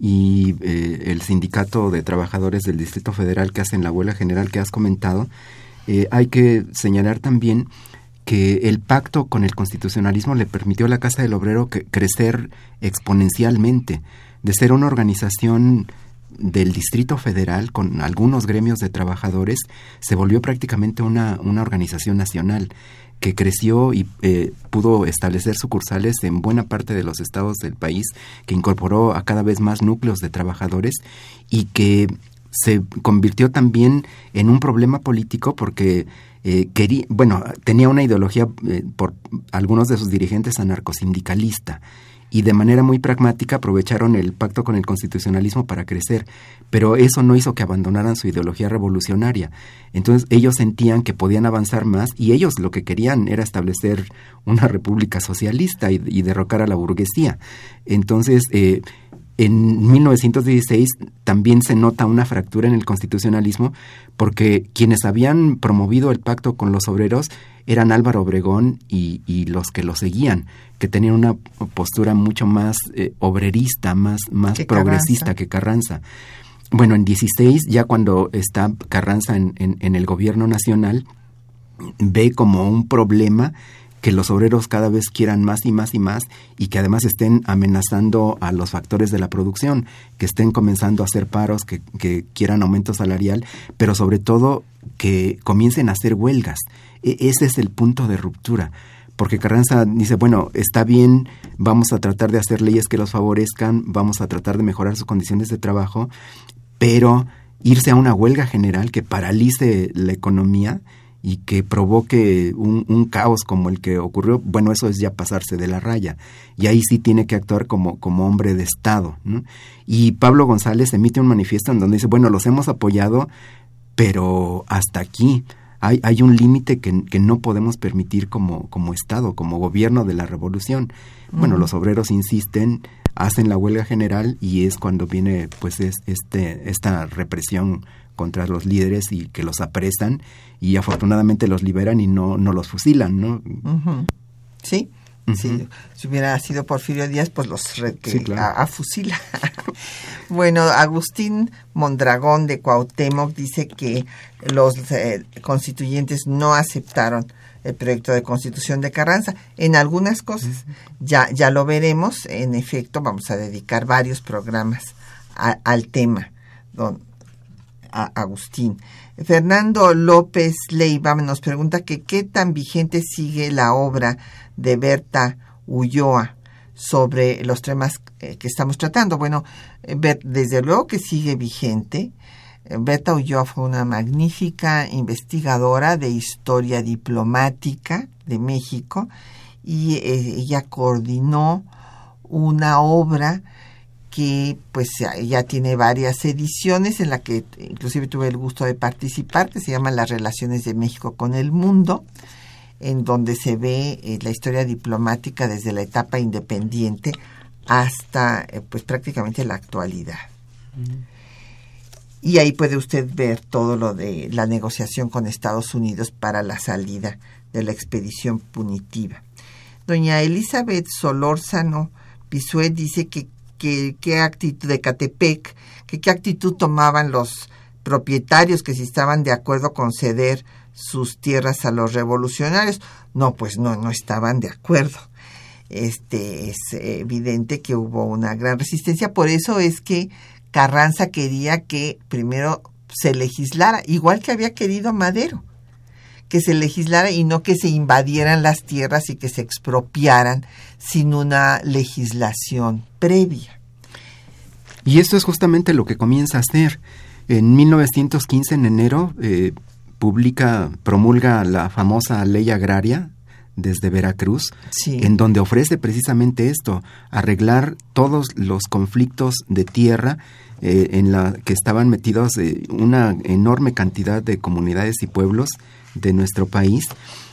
y eh, el Sindicato de Trabajadores del Distrito Federal que hacen la huelga general que has comentado, eh, hay que señalar también que el pacto con el constitucionalismo le permitió a la Casa del Obrero crecer exponencialmente, de ser una organización del Distrito Federal con algunos gremios de trabajadores, se volvió prácticamente una, una organización nacional que creció y eh, pudo establecer sucursales en buena parte de los estados del país, que incorporó a cada vez más núcleos de trabajadores y que se convirtió también en un problema político porque eh, quería, bueno, tenía una ideología eh, por algunos de sus dirigentes anarcosindicalista y de manera muy pragmática aprovecharon el pacto con el constitucionalismo para crecer, pero eso no hizo que abandonaran su ideología revolucionaria. Entonces ellos sentían que podían avanzar más y ellos lo que querían era establecer una república socialista y, derrocar a la burguesía. Entonces, eh, en 1916 también se nota una fractura en el constitucionalismo porque quienes habían promovido el pacto con los obreros eran Álvaro Obregón y, los que lo seguían, que tenían una postura mucho más eh, obrerista, más, más progresista que Carranza. Bueno, en 16, ya cuando está Carranza en, en el gobierno nacional, ve como un problema que los obreros cada vez quieran más y más y más y que además estén amenazando a los factores de la producción, que estén comenzando a hacer paros, que, quieran aumento salarial, pero sobre todo que comiencen a hacer huelgas. E, ese es el punto de ruptura porque Carranza dice, bueno, está bien, vamos a tratar de hacer leyes que los favorezcan, vamos a tratar de mejorar sus condiciones de trabajo, pero irse a una huelga general que paralice la economía, y que provoque un, caos como el que ocurrió, bueno, eso es ya pasarse de la raya. Y ahí sí tiene que actuar como, como hombre de Estado. Y Pablo González emite un manifiesto en donde dice, bueno, los hemos apoyado, pero hasta aquí. Hay, hay un límite que, que, no podemos permitir como, como Estado, como gobierno de la revolución. Bueno, los obreros insisten, hacen la huelga general y es cuando viene pues es, este, esta represión contra los líderes y que los apresan y afortunadamente los liberan y no, no los fusilan, ¿no? Sí, Si hubiera sido Porfirio Díaz, pues los a, fusila. [LAUGHS] bueno, Agustín Mondragón de Cuauhtémoc dice que los eh, constituyentes no aceptaron el proyecto de constitución de Carranza. En algunas cosas, ya, ya lo veremos, en efecto, vamos a dedicar varios programas al tema, don Agustín. Fernando López Leiva nos pregunta que qué tan vigente sigue la obra de Berta Ulloa sobre los temas eh, que estamos tratando. Bueno, eh, desde luego que sigue vigente. Eh, Berta Ulloa fue una magnífica investigadora de historia diplomática de México y ella coordinó una obra que pues ya tiene varias ediciones en la que inclusive tuve el gusto de participar, que se llama Las relaciones de México con el mundo, en donde se ve eh, la historia diplomática desde la etapa independiente hasta eh, pues prácticamente la actualidad. Y ahí puede usted ver todo lo de la negociación con Estados Unidos para la salida de la expedición punitiva. Doña Elizabeth Solórzano Pisuet dice que qué actitud de Catepec, que qué actitud tomaban los propietarios que si estaban de acuerdo con ceder sus tierras a los revolucionarios. No, pues no, no estaban de acuerdo. Este es evidente que hubo una gran resistencia, por eso es que Carranza quería que primero se legislara, igual que había querido Madero, que se legislara y no que se invadieran las tierras y que se expropiaran sin una legislación previa. Y esto es justamente lo que comienza a hacer. En 1915, en enero, eh, publica, promulga la famosa ley agraria desde Veracruz, en donde ofrece precisamente esto, arreglar todos los conflictos de tierra eh, en la que estaban metidos eh, una enorme cantidad de comunidades y pueblos de nuestro país.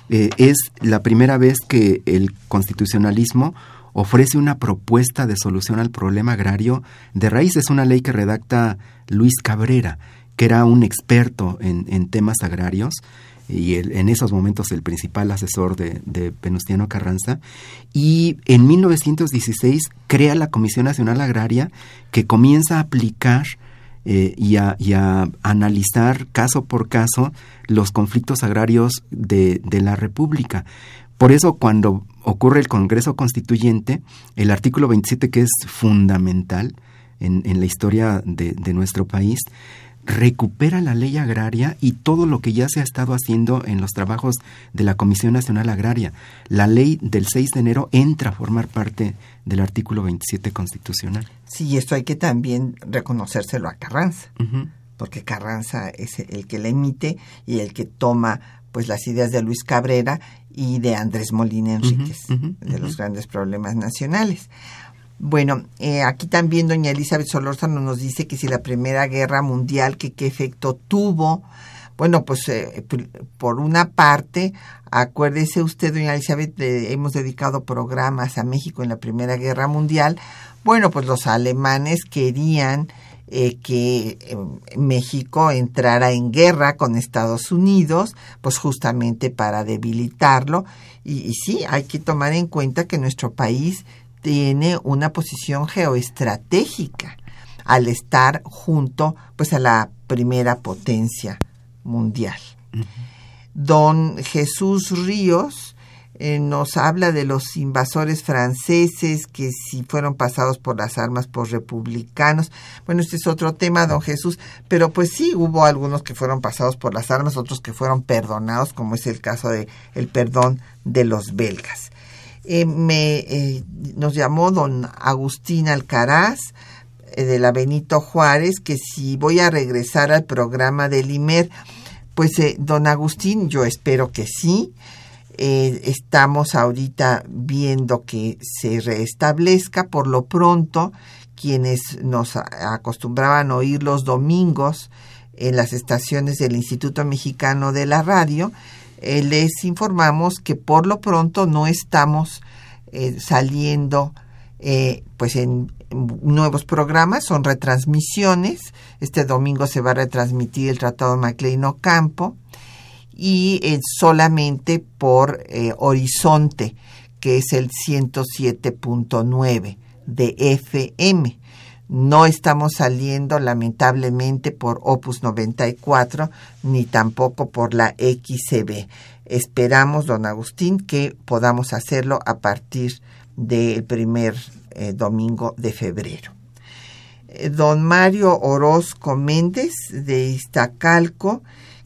es la primera vez que el constitucionalismo ofrece una propuesta de solución al problema agrario de raíz. Es una ley que redacta Luis Cabrera, que era un experto en, temas agrarios y en esos momentos el principal asesor de, de, Venustiano Carranza, y en 1916 crea la Comisión Nacional Agraria que comienza a aplicar eh, y, a, analizar caso por caso los conflictos agrarios de, de la República. Por eso cuando ocurre el Congreso Constituyente, el artículo 27, que es fundamental en, la historia de, nuestro país, recupera la ley agraria y todo lo que ya se ha estado haciendo en los trabajos de la Comisión Nacional Agraria. La ley del 6 de enero entra a formar parte del artículo 27 constitucional. Sí, esto hay que también reconocérselo a Carranza, porque Carranza es el que la emite y el que toma pues las ideas de Luis Cabrera y de Andrés Molina Enríquez, de los grandes problemas nacionales. Bueno, eh, aquí también doña Elizabeth Solórzano nos dice que si la Primera Guerra Mundial, que qué efecto tuvo. Bueno, pues eh, por una parte, acuérdese usted, doña Elizabeth, hemos dedicado programas a México en la Primera Guerra Mundial. Bueno, pues los alemanes querían eh, que eh, México entrara en guerra con Estados Unidos, pues justamente para debilitarlo. Y, sí, hay que tomar en cuenta que nuestro país tiene una posición geoestratégica al estar junto pues a la primera potencia mundial. Don Jesús Ríos eh, nos habla de los invasores franceses que si fueron pasados por las armas por republicanos. Bueno, este es otro tema, don Jesús, pero pues sí hubo algunos que fueron pasados por las armas, otros que fueron perdonados, como es el caso de el perdón de los belgas. Eh, me, eh, nos llamó don Agustín Alcaraz de la Benito Juárez que si voy a regresar al programa del IMER, pues don Agustín, yo espero que sí. Eh, estamos ahorita viendo que se restablezca. Por lo pronto, quienes nos acostumbraban a oír los domingos en las estaciones del Instituto Mexicano de la Radio, eh, les informamos que por lo pronto no estamos eh, saliendo pues en nuevos programas, son retransmisiones. Este domingo se va a retransmitir el Tratado MacLean Ocampo y eh, solamente por eh, Horizonte, que es el 107.9 de FM. No estamos saliendo lamentablemente por Opus 94 ni tampoco por la XCB. Esperamos, don Agustín, que podamos hacerlo a partir del primer eh, domingo de febrero. don Mario Orozco Méndez de Iztacalco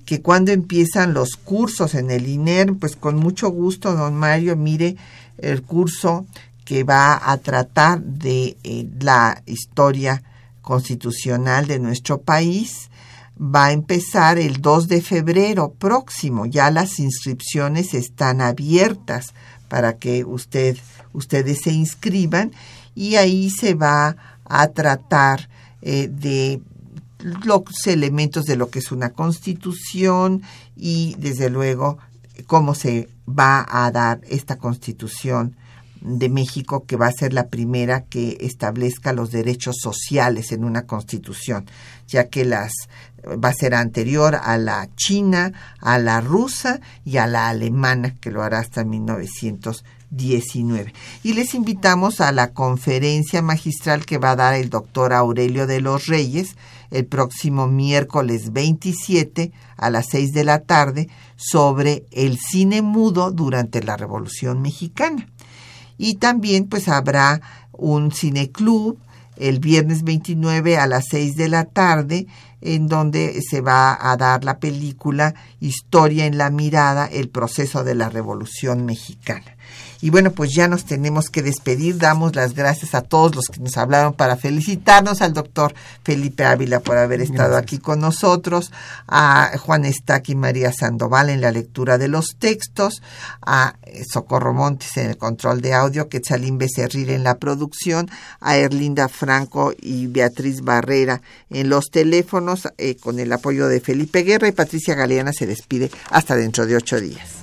que cuando empiezan los cursos en el INER, pues con mucho gusto, don Mario, mire el curso que va a tratar de eh, la historia constitucional de nuestro país. Va a empezar el 2 de febrero próximo. Ya las inscripciones están abiertas para que usted, ustedes se inscriban y ahí se va a tratar eh, de los elementos de lo que es una constitución y desde luego cómo se va a dar esta constitución de México que va a ser la primera que establezca los derechos sociales en una constitución, ya que las va a ser anterior a la china, a la rusa y a la alemana, que lo hará hasta 1919. Y les invitamos a la conferencia magistral que va a dar el doctor Aurelio de los Reyes el próximo miércoles 27 a las 6 de la tarde sobre el cine mudo durante la Revolución Mexicana. Y también pues habrá un cineclub el viernes 29 a las 6 de la tarde en donde se va a dar la película Historia en la mirada, el proceso de la Revolución Mexicana. Y bueno, pues ya nos tenemos que despedir. Damos las gracias a todos los que nos hablaron para felicitarnos, al doctor Felipe Ávila por haber estado aquí con nosotros, a Juan Estac y María Sandoval en la lectura de los textos, a Socorro Montes en el control de audio, Quetzalín Becerril en la producción, a Erlinda Franco y Beatriz Barrera en los teléfonos, eh, con el apoyo de Felipe Guerra y Patricia Galeana se despide hasta dentro de ocho días.